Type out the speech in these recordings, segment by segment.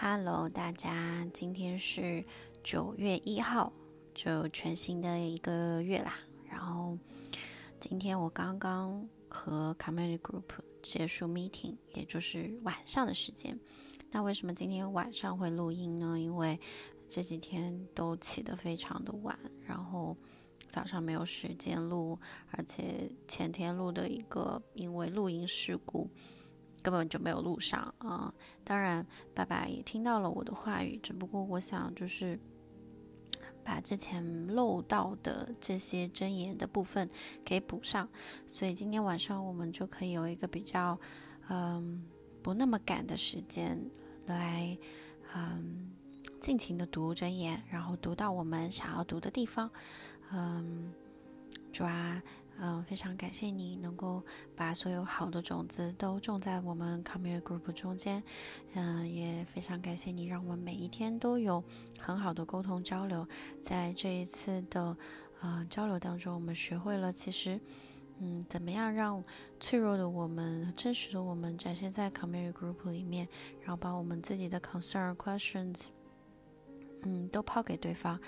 Hello，大家，今天是九月一号，就全新的一个月啦。然后今天我刚刚和 Community Group 结束 meeting，也就是晚上的时间。那为什么今天晚上会录音呢？因为这几天都起得非常的晚，然后早上没有时间录，而且前天录的一个因为录音事故。根本就没有录上啊！当然，爸爸也听到了我的话语，只不过我想就是把之前漏到的这些真言的部分给补上，所以今天晚上我们就可以有一个比较嗯不那么赶的时间来嗯尽情的读真言，然后读到我们想要读的地方，嗯，抓。嗯，非常感谢你能够把所有好的种子都种在我们 Community Group 中间。嗯，也非常感谢你，让我们每一天都有很好的沟通交流。在这一次的呃交流当中，我们学会了其实，嗯，怎么样让脆弱的我们、真实的我们展现在 Community Group 里面，然后把我们自己的 concern questions。嗯，都抛给对方，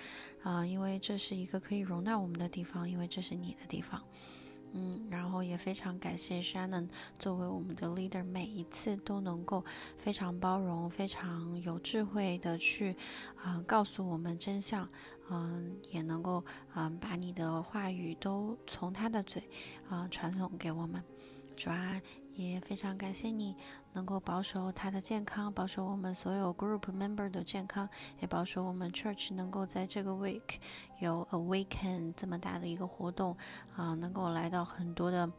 啊，因为这是一个可以容纳我们的地方，因为这是你的地方，嗯，然后也非常感谢 Shannon 作为我们的 leader，每一次都能够非常包容、非常有智慧的去，啊，告诉我们真相，嗯，也能够，嗯，把你的话语都从他的嘴，啊，传送给我们，主啊。也非常感谢你能够保守他的健康，保守我们所有 group member 的健康，也保守我们 church 能够在这个 week 有 awaken 这么大的一个活动啊，能够来到很多的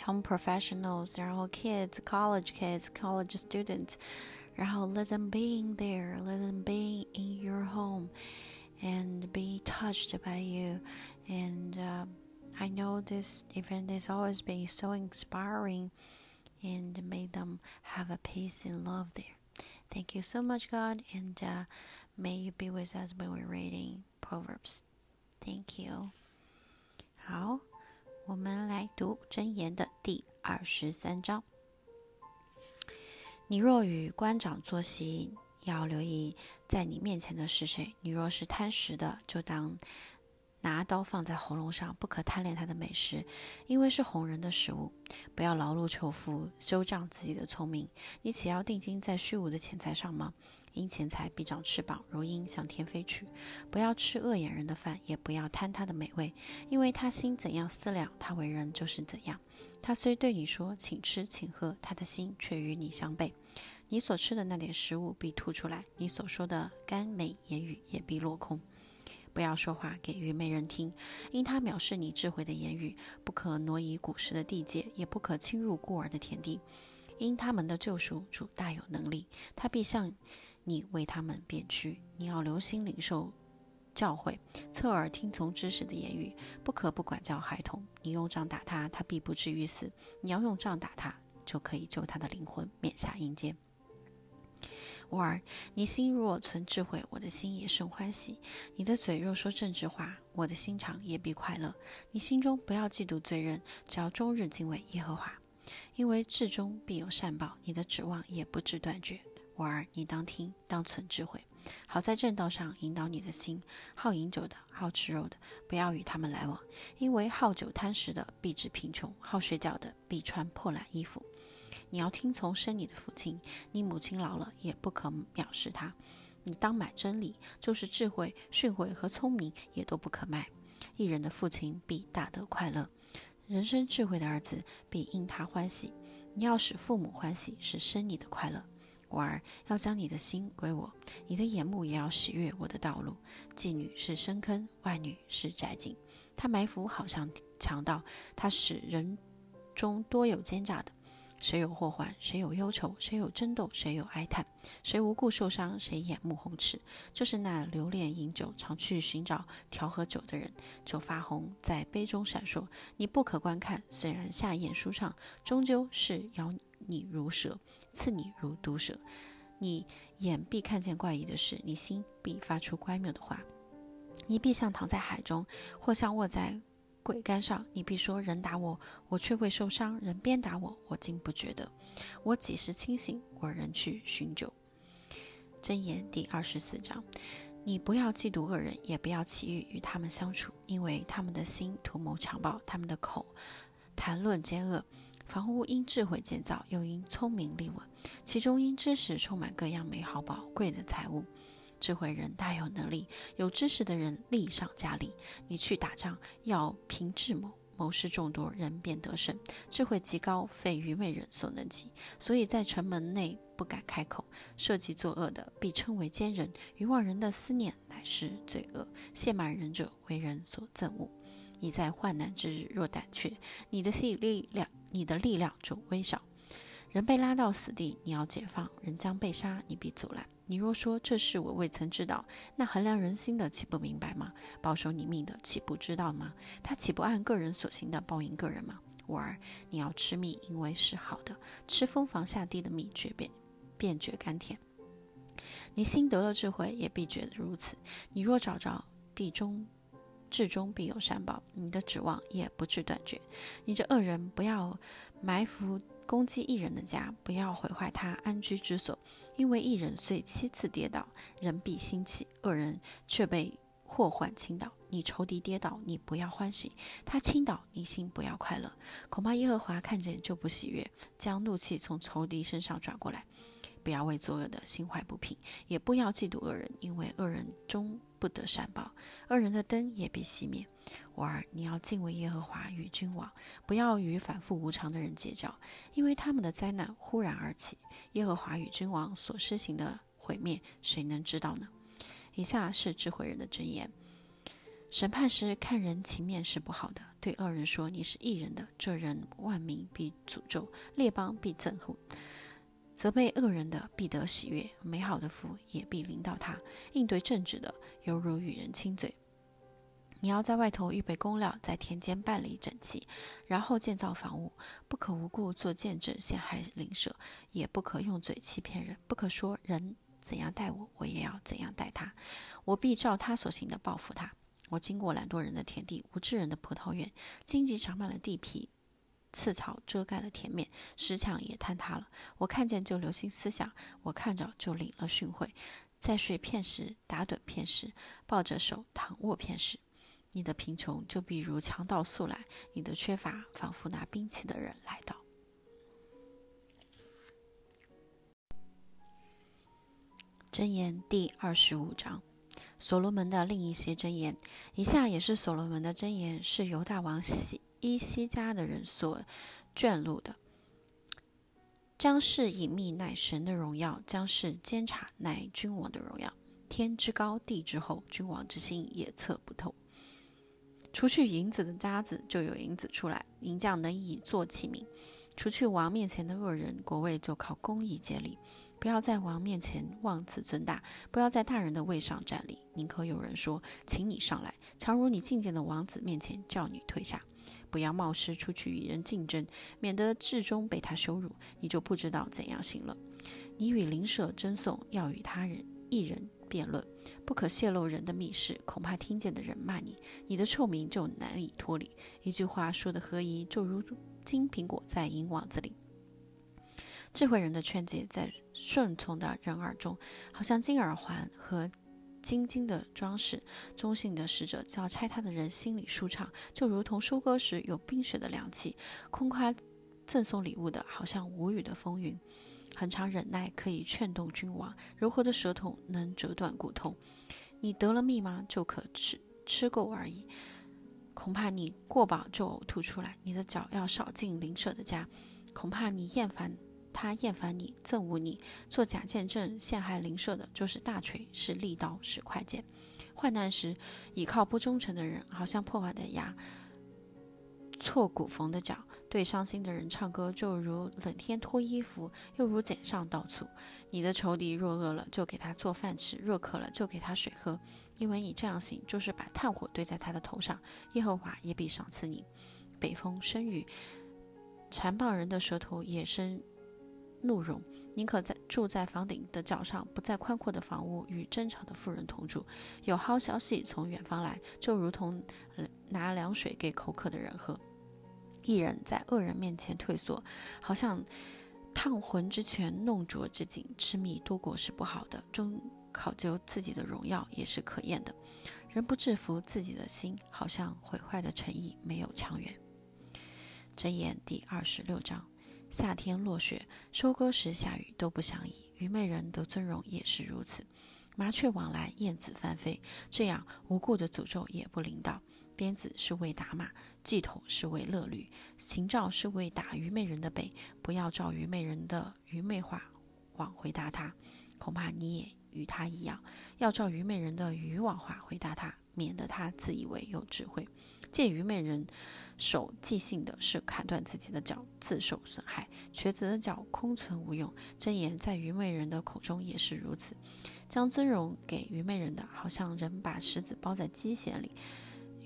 young professionals，然后 kids college kids college students，然后 let them be in there，let them be in your home and be touched by you and。 I know this event has always been so inspiring and made them have a peace and love there. Thank you so much, God, and uh, may you be with us when we're reading Proverbs. Thank you. 好，我们来读箴言的第二十三章。你若与官长坐席，要留意在你面前的是谁。你若是贪食的，就当 拿刀放在喉咙上，不可贪恋他的美食，因为是红人的食物。不要劳碌求富，修长自己的聪明。你岂要定睛在虚无的钱财上吗？因钱财必长翅膀，如鹰向天飞去。不要吃恶眼人的饭，也不要贪他的美味，因为他心怎样思量，他为人就是怎样。他虽对你说请吃请喝，他的心却与你相悖。你所吃的那点食物必吐出来，你所说的甘美言语也必落空。不要说话给愚昧人听，因他藐视你智慧的言语。不可挪移古时的地界，也不可侵入孤儿的田地。因他们的救赎主大有能力，他必向你为他们变屈。你要留心领受教诲，侧耳听从知识的言语。不可不管教孩童。你用杖打他，他必不至于死；你要用杖打他，就可以救他的灵魂免下阴间。我儿，你心若存智慧，我的心也甚欢喜；你的嘴若说正直话，我的心肠也必快乐。你心中不要嫉妒罪人，只要终日敬畏耶和华，因为至终必有善报，你的指望也不至断绝。我儿，你当听，当存智慧，好在正道上引导你的心。好饮酒的，好吃肉的，不要与他们来往，因为好酒贪食的必致贫穷，好睡觉的必穿破烂衣服。你要听从生你的父亲，你母亲老了也不可藐视他。你当买真理，就是智慧、训诲和聪明，也都不可卖。一人的父亲必大得快乐，人生智慧的儿子必因他欢喜。你要使父母欢喜，是生你的快乐。我儿要将你的心归我，你的眼目也要喜悦我的道路。妓女是深坑，外女是窄井，她埋伏好像强盗，她使人中多有奸诈的。谁有祸患，谁有忧愁，谁有争斗，谁有哀叹，谁无故受伤，谁眼目红赤，就是那留恋饮酒、常去寻找调和酒的人，就发红，在杯中闪烁。你不可观看，虽然下咽舒畅，终究是咬你如蛇，刺你如毒蛇。你眼必看见怪异的事，你心必发出乖谬的话。你必像躺在海中，或像卧在。鬼干上，你必说人打我，我却未受伤；人鞭打我，我竟不觉得。我几时清醒，我仍去寻酒。箴言第二十四章：你不要嫉妒恶人，也不要起欲与他们相处，因为他们的心图谋强暴，他们的口谈论奸恶。房屋因智慧建造，又因聪明立稳，其中因知识充满各样美好宝贵的财物。智慧人大有能力，有知识的人力上加力。你去打仗，要凭智谋。谋士众多，人便得胜。智慧极高，非愚昧人所能及。所以在城门内不敢开口。设计作恶的，必称为奸人。愚妄人的思念乃是罪恶。亵慢人者，为人所憎恶。你在患难之日若胆怯，你的吸引力量，你的力量就微小。人被拉到死地，你要解放；人将被杀，你必阻拦。你若说这事我未曾知道，那衡量人心的岂不明白吗？保守你命的岂不知道吗？他岂不按个人所行的报应个人吗？我儿，你要吃蜜，因为是好的；吃蜂房下地的蜜，绝便便觉甘甜。你心得了智慧，也必觉得如此。你若找着，必终至终必有善报，你的指望也不至断绝。你这恶人，不要埋伏。攻击一人的家，不要毁坏他安居之所，因为一人虽七次跌倒，人必兴起；恶人却被祸患倾倒。你仇敌跌倒，你不要欢喜；他倾倒，你心不要快乐。恐怕耶和华看见就不喜悦，将怒气从仇敌身上转过来。不要为作恶的心怀不平，也不要嫉妒恶人，因为恶人终不得善报，恶人的灯也必熄灭。我儿，你要敬畏耶和华与君王，不要与反复无常的人结交，因为他们的灾难忽然而起。耶和华与君王所施行的毁灭，谁能知道呢？以下是智慧人的箴言：审判时看人情面是不好的，对恶人说你是异人的，这人万民必诅咒，列邦必憎恨；责备恶人的必得喜悦，美好的福也必临到他。应对正直的，犹如与人亲嘴。你要在外头预备工料，在田间办理整齐，然后建造房屋。不可无故做见证陷害邻舍，也不可用嘴欺骗人。不可说人怎样待我，我也要怎样待他。我必照他所行的报复他。我经过懒惰人的田地，无知人的葡萄园，荆棘长满了地皮，刺草遮盖了田面，石墙也坍塌了。我看见就留心思想，我看着就领了训诲，在睡片时打盹片时，抱着手躺卧片时。你的贫穷就比如强盗速来，你的缺乏仿佛拿兵器的人来到。箴言第二十五章，所罗门的另一些箴言，以下也是所罗门的箴言，是犹大王西伊西家的人所卷录的。将是隐秘乃神的荣耀，将是监察乃君王的荣耀。天之高地之厚，君王之心也测不透。除去银子的渣子，就有银子出来；银匠能以作器皿。除去王面前的恶人，国位就靠公义建立。不要在王面前妄自尊大，不要在大人的位上站立。宁可有人说：“请你上来。”常如你觐见的王子面前叫你退下。不要冒失出去与人竞争，免得至终被他羞辱，你就不知道怎样行了。你与邻舍争讼，要与他人一人。辩论不可泄露人的密事，恐怕听见的人骂你，你的臭名就难以脱离。一句话说的合宜，就如金苹果在银网子里。智慧人的劝诫在顺从的人耳中，好像金耳环和金金的装饰。忠信的使者叫拆他的人心里舒畅，就如同收割时有冰雪的凉气。空夸赠送礼物的，好像无语的风云。很长忍耐可以劝动君王，柔和的舌头能折断骨头。你得了蜜吗？就可吃吃够而已。恐怕你过饱就呕吐出来。你的脚要少进邻舍的家，恐怕你厌烦他，厌烦你，憎恶你。做假见证陷害邻舍的，就是大锤，是利刀，是快剑。患难时倚靠不忠诚的人，好像破坏的牙，错骨缝的脚。对伤心的人唱歌，就如冷天脱衣服，又如剪上倒醋。你的仇敌若饿了，就给他做饭吃；若渴了，就给他水喝。因为你这样行，就是把炭火堆在他的头上。耶和华也必赏赐你。北风生雨，残暴人的舌头也生怒容。宁可在住在房顶的角上，不在宽阔的房屋与争吵的妇人同住。有好消息从远方来，就如同拿凉水给口渴的人喝。一人在恶人面前退缩，好像烫魂之泉，弄浊之井，痴迷多果是不好的，终考究自己的荣耀也是可厌的。人不制服自己的心，好像毁坏的诚意没有强援。箴言第二十六章：夏天落雪，收割时下雨都不相宜。愚昧人的尊荣也是如此。麻雀往来，燕子翻飞，这样无故的诅咒也不领导。鞭子是为打马，系头是为乐驴，行兆是为打愚昧人的背。不要照愚昧人的愚昧话往回答他，恐怕你也与他一样。要照愚昧人的愚妄话回答他，免得他自以为有智慧。借愚昧人手即兴的是砍断自己的脚，自受损害。瘸子的脚空存无用。真言在愚昧人的口中也是如此。将尊荣给愚昧人的，好像人把石子包在鸡血里。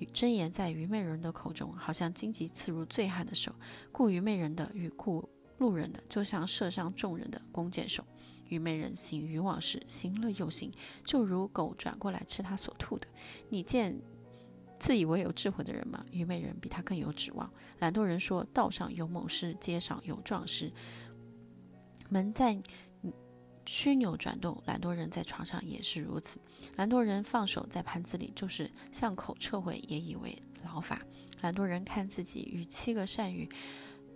真言在愚昧人的口中，好像荆棘刺入醉汉的手；故愚昧人的与故路人的，就像射伤众人的弓箭手。愚昧人行愚妄事，行了又行，就如狗转过来吃他所吐的。你见自以为有智慧的人吗？愚昧人比他更有指望。懒惰人说：“道上有猛士，街上有壮士。”门在。曲扭转动，懒惰人在床上也是如此。懒惰人放手在盘子里，就是向口撤回，也以为劳法。懒惰人看自己与七个善于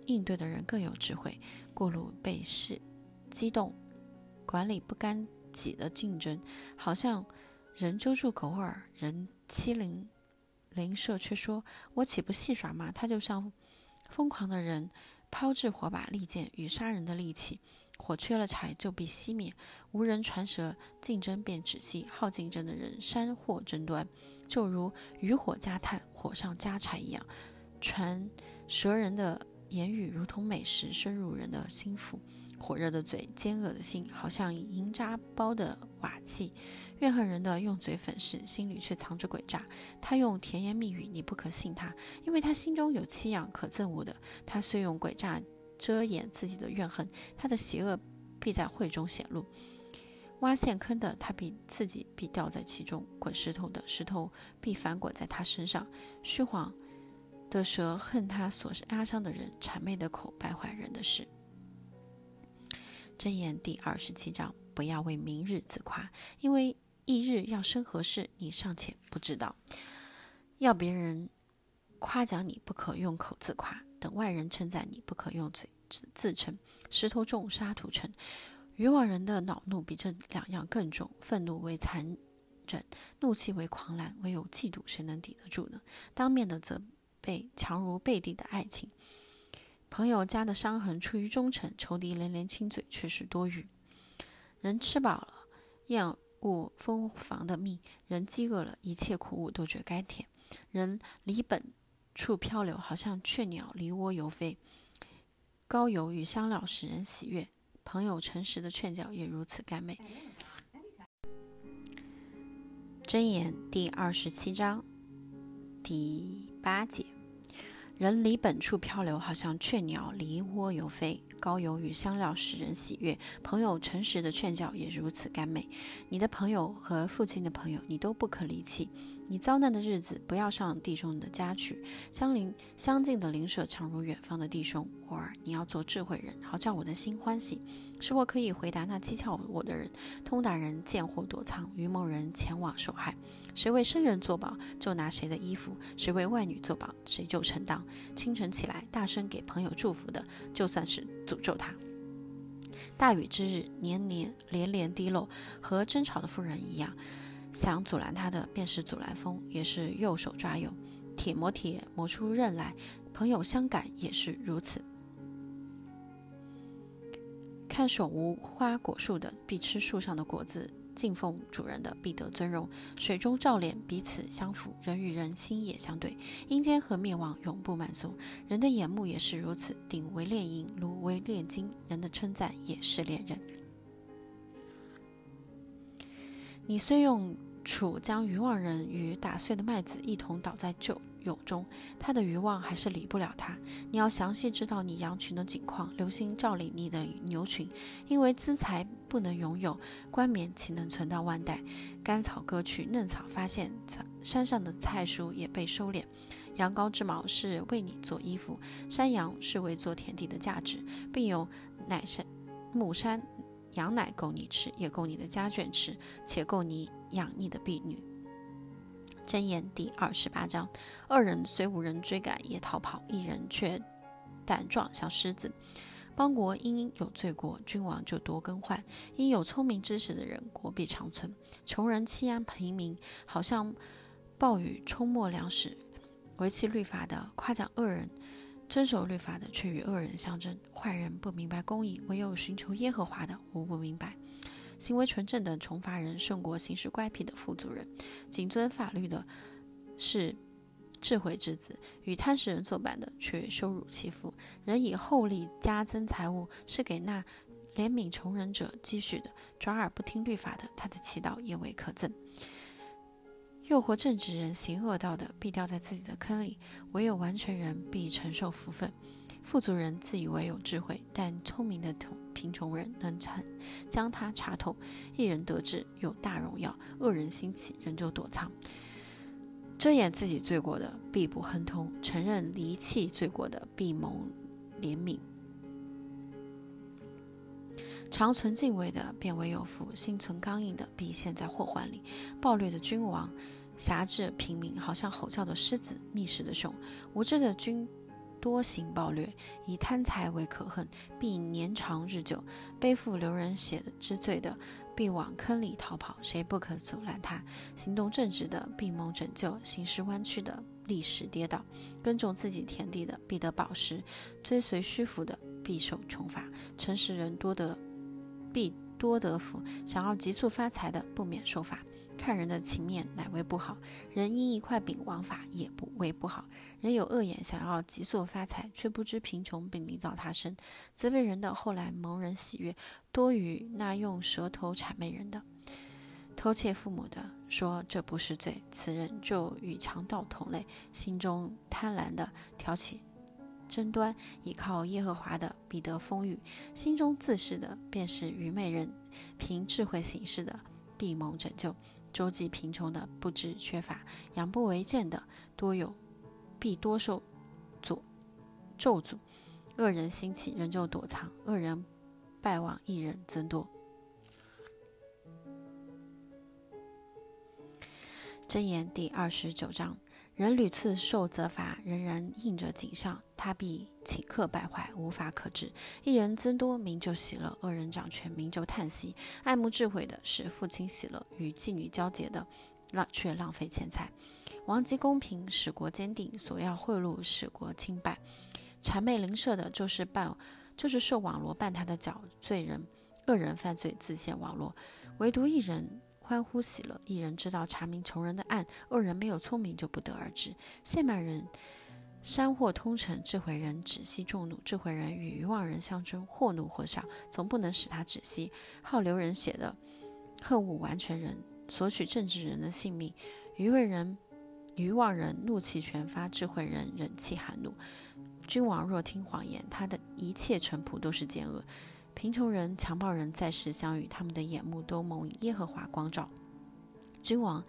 应对的人更有智慧。过路被事激动，管理不干己的竞争，好像人揪住狗耳，人欺凌邻舍，却说：“我岂不戏耍吗？”他就像疯狂的人，抛掷火把、利剑与杀人的利器。火缺了柴就必熄灭，无人传舌，竞争便止息。好竞争的人煽惑争端，就如渔火加炭，火上加柴一样。传舌人的言语如同美食，深入人的心腹。火热的嘴，尖恶的心，好像银渣包的瓦器。怨恨人的用嘴粉饰，心里却藏着诡诈。他用甜言蜜语，你不可信他，因为他心中有七样可憎恶的。他虽用诡诈。遮掩自己的怨恨，他的邪恶必在会中显露。挖陷坑的他必自己必掉在其中；滚石头的石头必反滚在他身上。虚谎的蛇恨他所是压伤的人，谄媚的口败坏人的事。箴言第二十七章：不要为明日自夸，因为翌日要生何事，你尚且不知道。要别人夸奖你，不可用口自夸。等外人称赞你，不可用嘴自自称。石头重，沙土沉。愚妄人的恼怒比这两样更重。愤怒为残忍，怒气为狂澜。唯有嫉妒，谁能抵得住呢？当面的责备，强如背地的爱情。朋友家的伤痕出于忠诚，仇敌连连亲嘴却是多余。人吃饱了，厌恶蜂房的蜜；人饥饿了，一切苦物都觉甘甜。人离本。处漂流，好像雀鸟离窝游飞。高油与香料使人喜悦，朋友诚实的劝教也如此甘美。箴言第二十七章第八节：人离本处漂流，好像雀鸟离窝游飞。高油与香料使人喜悦，朋友诚实的劝教也如此甘美。你的朋友和父亲的朋友，你都不可离弃。你遭难的日子，不要上弟兄的家去。相邻相近的邻舍，强如远方的弟兄。偶尔，你要做智慧人，好叫我的心欢喜，使我可以回答那讥诮我的人。通达人见货躲藏，愚蒙人前往受害。谁为生人作保，就拿谁的衣服；谁为外女作保，谁就承当。清晨起来，大声给朋友祝福的，就算是诅咒他。大雨之日，年年连连滴漏，和争吵的妇人一样。想阻拦他的，便是阻拦风，也是右手抓右，铁磨铁磨出刃来。朋友相感也是如此。看守无花果树的，必吃树上的果子；敬奉主人的，必得尊荣。水中照脸，彼此相符；人与人心也相对。阴间和灭亡永不满足。人的眼目也是如此。鼎为炼银，炉为炼金。人的称赞也是炼人。你虽用楚将愚妄人与打碎的麦子一同倒在旧有中，他的愚妄还是理不了他。你要详细知道你羊群的景况，留心照理你的牛群，因为资财不能拥有，冠冕岂能存到万代？干草割去，嫩草发现，山上的菜蔬也被收敛。羊羔之毛是为你做衣服，山羊是为做田地的价值，并有奶山母山羊奶够你吃，也够你的家眷吃，且够你养你的婢女。箴言第二十八章：恶人虽无人追赶，也逃跑；一人却胆壮像狮子。邦国因有罪过，君王就多更换；因有聪明知识的人，国必长存。穷人欺压平民，好像暴雨冲没粮食。维弃律法的夸奖恶人，遵守律法的却与恶人相争。坏人不明白公义，唯有寻求耶和华的，无不明白。行为纯正的穷乏人，胜过行事乖僻的富足人。谨遵法律的是。智慧之子与贪食人作伴的，却羞辱其父。人以厚利加增财物，是给那怜悯穷人者积蓄的。转而不听律法的，他的祈祷也未可憎。诱惑正直人行恶道的，必掉在自己的坑里；唯有完全人必承受福分。富足人自以为有智慧，但聪明的贫穷人能查将他查透。一人得志有大荣耀，恶人兴起人就躲藏。遮掩自己罪过的，必不亨通；承认离弃罪过的，必蒙怜悯。常存敬畏的，便为有福；心存刚硬的，必陷在祸患里。暴虐的君王辖制平民，好像吼叫的狮子、觅食的熊。无知的君多行暴虐，以贪财为可恨，必年长日久。背负流人血之罪的。必往坑里逃跑，谁不可阻拦他？行动正直的必蒙拯救，行事弯曲的立时跌倒。耕种自己田地的必得宝石，追随虚浮的必受穷乏。诚实人多得必多得福，想要急速发财的不免受罚。看人的情面乃为不好，人因一块饼枉法也不为不好。人有恶眼，想要急速发财，却不知贫穷并缔造他身。责备人的后来蒙人喜悦，多于那用舌头谄媚人的。偷窃父母的说这不是罪，此人就与强盗同类。心中贪婪的挑起争端，倚靠耶和华的必得丰裕。心中自恃的便是愚昧人，凭智慧行事的必蒙拯救。周济贫穷的不知缺乏，阳不为贱的多有，必多受阻咒诅。恶人兴起，人就躲藏；恶人败亡，一人增多。真言第二十九章。人屡次受责罚，仍然应着景象，他必顷刻败坏，无法可治。一人增多，民就喜乐；恶人掌权，民就叹息。爱慕智慧的，使父亲喜乐；与妓女交结的，浪却浪费钱财。王极公平，使国坚定；索要贿赂，使国清败。谄媚邻舍的，就是绊，就是受网罗绊他的脚罪人。恶人犯罪，自陷网络；唯独一人。欢呼喜乐，一人知道查明穷人的案，恶人没有聪明就不得而知。谢曼人山祸通城，智慧人止息众怒。智慧人与愚妄人相争，或怒或笑，总不能使他止息。好留人血的，恨恶完全人，索取正直人的性命。愚昧人、愚妄人怒气全发，智慧人忍气含怒。君王若听谎言，他的一切臣仆都是奸恶。贫穷人、强暴人在世相遇，他们的眼目都蒙耶和华光照。君王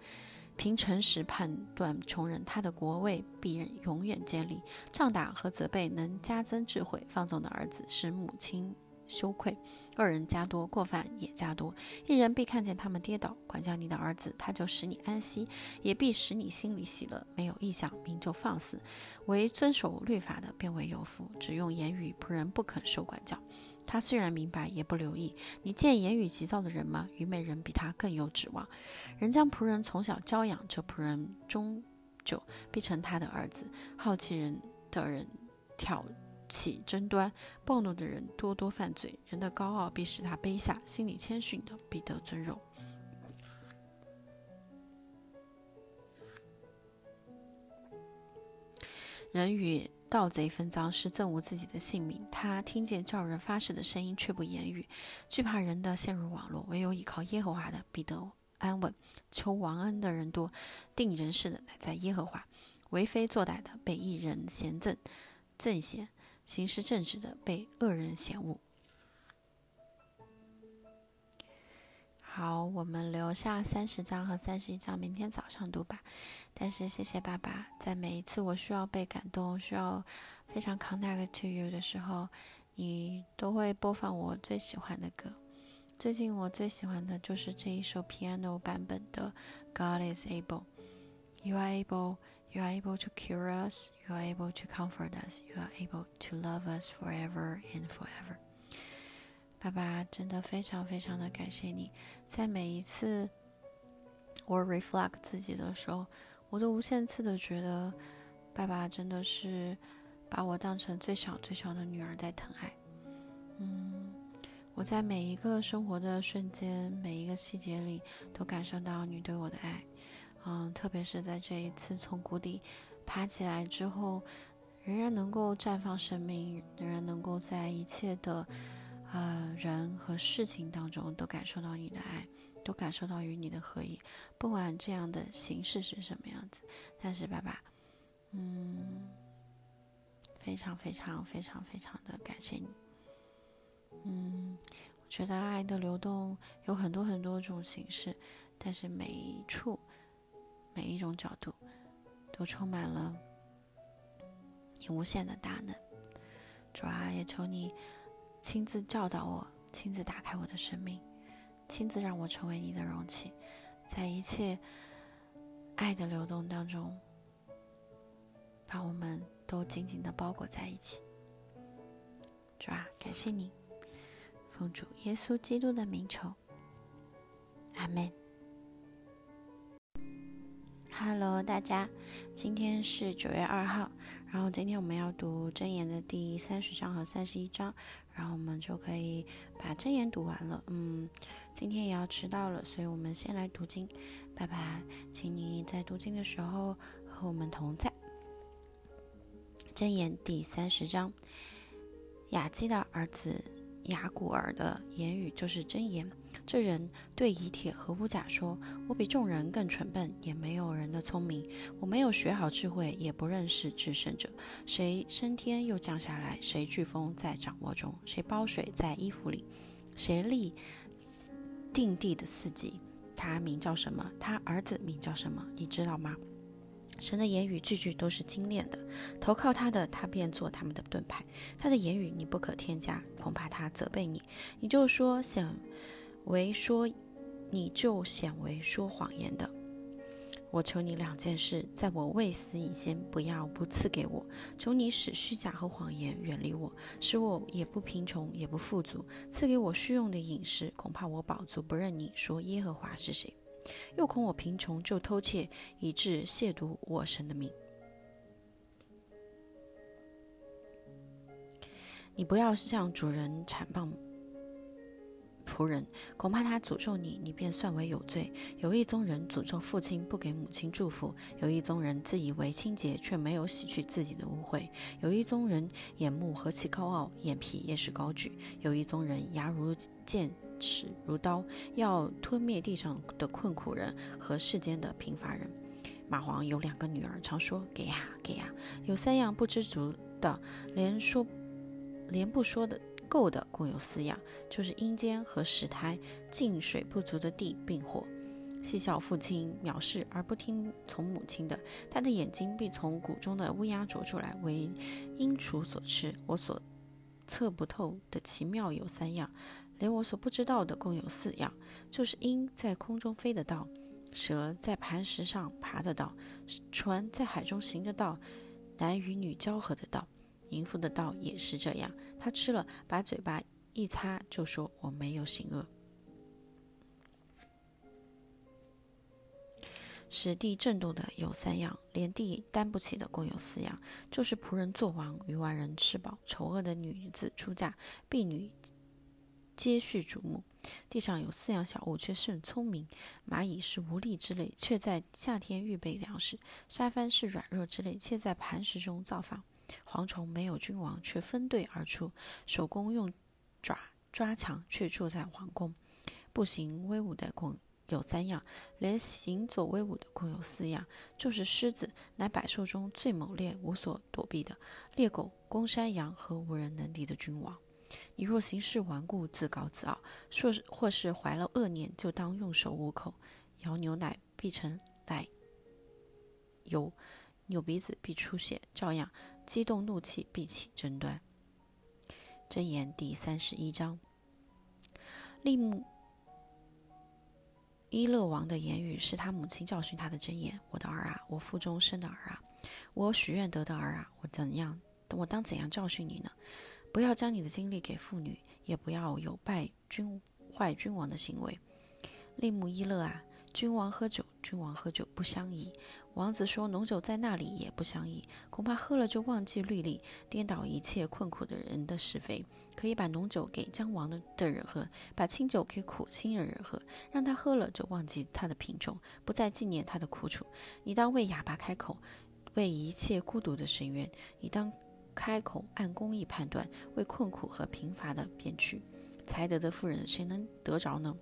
凭诚实判断穷人，他的国位必永远建立。仗打和责备能加增智慧，放纵的儿子使母亲羞愧。恶人加多，过犯也加多。一人必看见他们跌倒，管教你的儿子，他就使你安息，也必使你心里喜乐。没有意向，民就放肆。唯遵守律法的，便为有福。只用言语，仆人不肯受管教。他虽然明白，也不留意。你见言语急躁的人吗？愚昧人比他更有指望。人将仆人从小教养，这仆人终究必成他的儿子。好奇人的人挑起争端，暴怒的人多多犯罪。人的高傲必使他卑下，心里谦逊的必得尊荣。人与。盗贼分赃是憎恶自己的性命。他听见叫人发誓的声音，却不言语，惧怕人的陷入网络。唯有依靠耶和华的，必得安稳。求王恩的人多，定人事的乃在耶和华。为非作歹的被一人嫌憎，憎嫌，行事正直的被恶人嫌恶。好，我们留下三十章和三十一章，明天早上读吧。但是谢谢爸爸，在每一次我需要被感动、需要非常 connect to you 的时候，你都会播放我最喜欢的歌。最近我最喜欢的就是这一首 piano 版本的《God is able》。You are able, you are able to cure us, you are able to comfort us, you are able to love us forever and forever。爸爸真的非常非常的感谢你，在每一次我 reflect 自己的时候，我都无限次的觉得，爸爸真的是把我当成最小最小的女儿在疼爱。嗯，我在每一个生活的瞬间，每一个细节里，都感受到你对我的爱。嗯，特别是在这一次从谷底爬起来之后，仍然能够绽放生命，仍然能够在一切的呃人和事情当中都感受到你的爱，都感受到与你的合一。不管这样的形式是什么样子，但是爸爸，嗯，非常非常非常非常的感谢你。嗯，我觉得爱的流动有很多很多种形式，但是每一处。每一种角度，都充满了你无限的大能。主啊，也求你亲自教导我，亲自打开我的生命，亲自让我成为你的容器，在一切爱的流动当中，把我们都紧紧的包裹在一起。主啊，感谢你，奉主耶稣基督的名求，阿门。Hello，大家，今天是九月二号，然后今天我们要读箴言的第三十章和三十一章，然后我们就可以把真言读完了。嗯，今天也要迟到了，所以我们先来读经。爸爸，请你在读经的时候和我们同在。真言第三十章，雅基的儿子雅古尔的言语就是真言。这人对以铁和乌甲说：“我比众人更蠢笨，也没有人的聪明。我没有学好智慧，也不认识至圣者。谁升天又降下来？谁飓风在掌握中？谁包水在衣服里？谁立定地的四极？他名叫什么？他儿子名叫什么？你知道吗？”神的言语句句都是精炼的，投靠他的，他便做他们的盾牌。他的言语你不可添加，恐怕他责备你，你就说想。为说，你就显为说谎言的。我求你两件事，在我未死以前，不要不赐给我。求你使虚假和谎言远离我，使我也不贫穷也不富足。赐给我虚用的饮食，恐怕我饱足不认你说耶和华是谁。又恐我贫穷就偷窃，以致亵渎我神的名。你不要向主人铲棒。仆人恐怕他诅咒你，你便算为有罪。有一宗人诅咒父亲，不给母亲祝福；有一宗人自以为清洁，却没有洗去自己的污秽；有一宗人眼目何其高傲，眼皮也是高举；有一宗人牙如剑，齿如刀，要吞灭地上的困苦人和世间的贫乏人。蚂蟥有两个女儿，常说给呀给呀；有三样不知足的，连说连不说的。够的共有四样，就是阴间和石胎，进水不足的地，并火。嬉笑父亲藐视而不听从母亲的，他的眼睛必从谷中的乌鸦啄出来，为鹰雏所吃。我所测不透的奇妙有三样，连我所不知道的共有四样，就是鹰在空中飞的道，蛇在磐石上爬的道，船在海中行的道，男与女交合的道。淫妇的道也是这样，他吃了，把嘴巴一擦，就说我没有行恶。使地震动的有三样，连地担不起的共有四样，就是仆人做王，与外人吃饱，丑恶的女子出嫁，婢女接续主目。地上有四样小物，却甚聪明：蚂蚁是无力之类，却在夏天预备粮食；沙帆是软弱之类，却在磐石中造房。蝗虫没有君王，却分队而出；手工用爪抓墙，却住在皇宫。步行威武的共有三样，连行走威武的共有四样，就是狮子，乃百兽中最猛烈、无所躲避的；猎狗攻山羊和无人能敌的君王。你若行事顽固、自高自傲，说或是怀了恶念，就当用手捂口。摇牛奶必成奶油，扭鼻子必出血，照样。激动怒气，必起争端。箴言第三十一章，利木伊勒王的言语是他母亲教训他的箴言：“我的儿啊，我腹中生的儿啊，我许愿得的儿啊，我怎样，我当怎样教训你呢？不要将你的精力给妇女，也不要有败君坏君王的行为。利木伊勒啊，君王喝酒，君王喝酒不相宜。王子说浓酒在那里也不相宜，恐怕喝了就忘记律例，颠倒一切困苦的人的是非。可以把浓酒给将亡的的人喝，把清酒给苦心的人喝，让他喝了就忘记他的贫穷，不再纪念他的苦楚。你当为哑巴开口，为一切孤独的深渊；你当开口按公义判断，为困苦和贫乏的辩屈。才德的妇人谁能得着呢？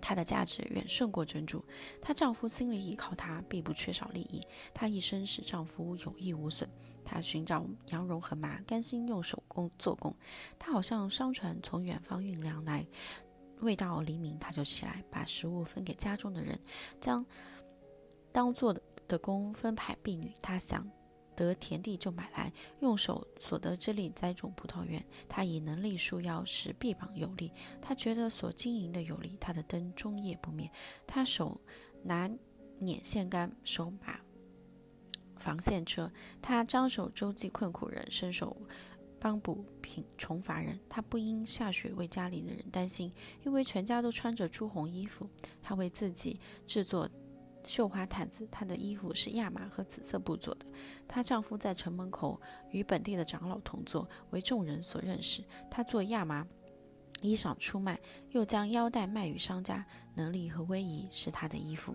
她的价值远胜过珍珠，她丈夫心里依靠她，并不缺少利益。她一生使丈夫有益无损。她寻找羊绒和麻，甘心用手工做工。她好像商船从远方运粮来，未到黎明，她就起来，把食物分给家中的人，将当做的工分派婢女。她想。得田地就买来，用手所得之力栽种葡萄园。他以能力束腰，使臂膀有力。他觉得所经营的有力，他的灯终夜不灭。他手拿捻线杆，手把防线车。他张手周济困苦人，伸手帮补贫穷乏人。他不因下雪为家里的人担心，因为全家都穿着朱红衣服。他为自己制作。绣花毯子，她的衣服是亚麻和紫色布做的。她丈夫在城门口与本地的长老同坐，为众人所认识。她做亚麻衣裳出卖，又将腰带卖与商家。能力和威仪是她的衣服。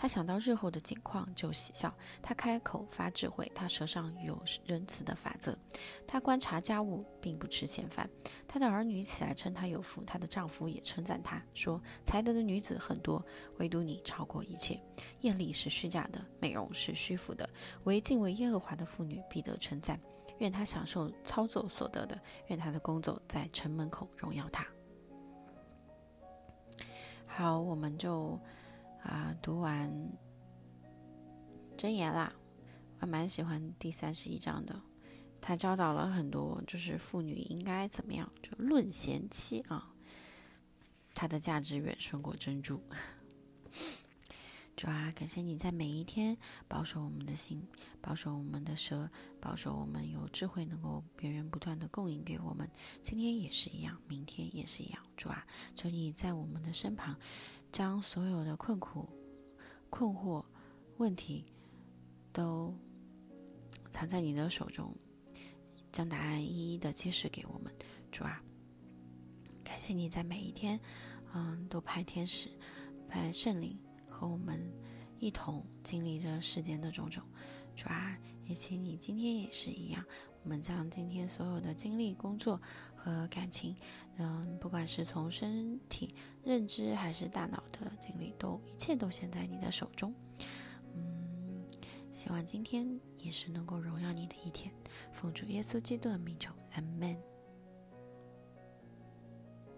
他想到日后的景况，就喜笑。他开口发智慧，他舌上有仁慈的法则。他观察家务，并不吃闲饭。他的儿女起来称他有福，他的丈夫也称赞他说：“才德的女子很多，唯独你超过一切。艳丽是虚假的，美容是虚浮的，唯敬畏耶和华的妇女必得称赞。愿他享受操作所得的，愿他的工作在城门口荣耀他。”好，我们就。啊，读完箴言啦，我蛮喜欢第三十一章的。他教导了很多，就是妇女应该怎么样，就论贤妻啊。它的价值远胜过珍珠。主啊，感谢你在每一天保守我们的心，保守我们的舌，保守我们有智慧，能够源源不断的供应给我们。今天也是一样，明天也是一样。主啊，求你在我们的身旁。将所有的困苦、困惑、问题都藏在你的手中，将答案一一的揭示给我们，主啊！感谢你在每一天，嗯，都派天使、派圣灵和我们一同经历着世间的种种，主啊！也请你今天也是一样，我们将今天所有的经历、工作和感情。嗯，不管是从身体认知还是大脑的经历，都一切都现在你的手中。嗯，希望今天也是能够荣耀你的一天。奉主耶稣基督的名求，阿门。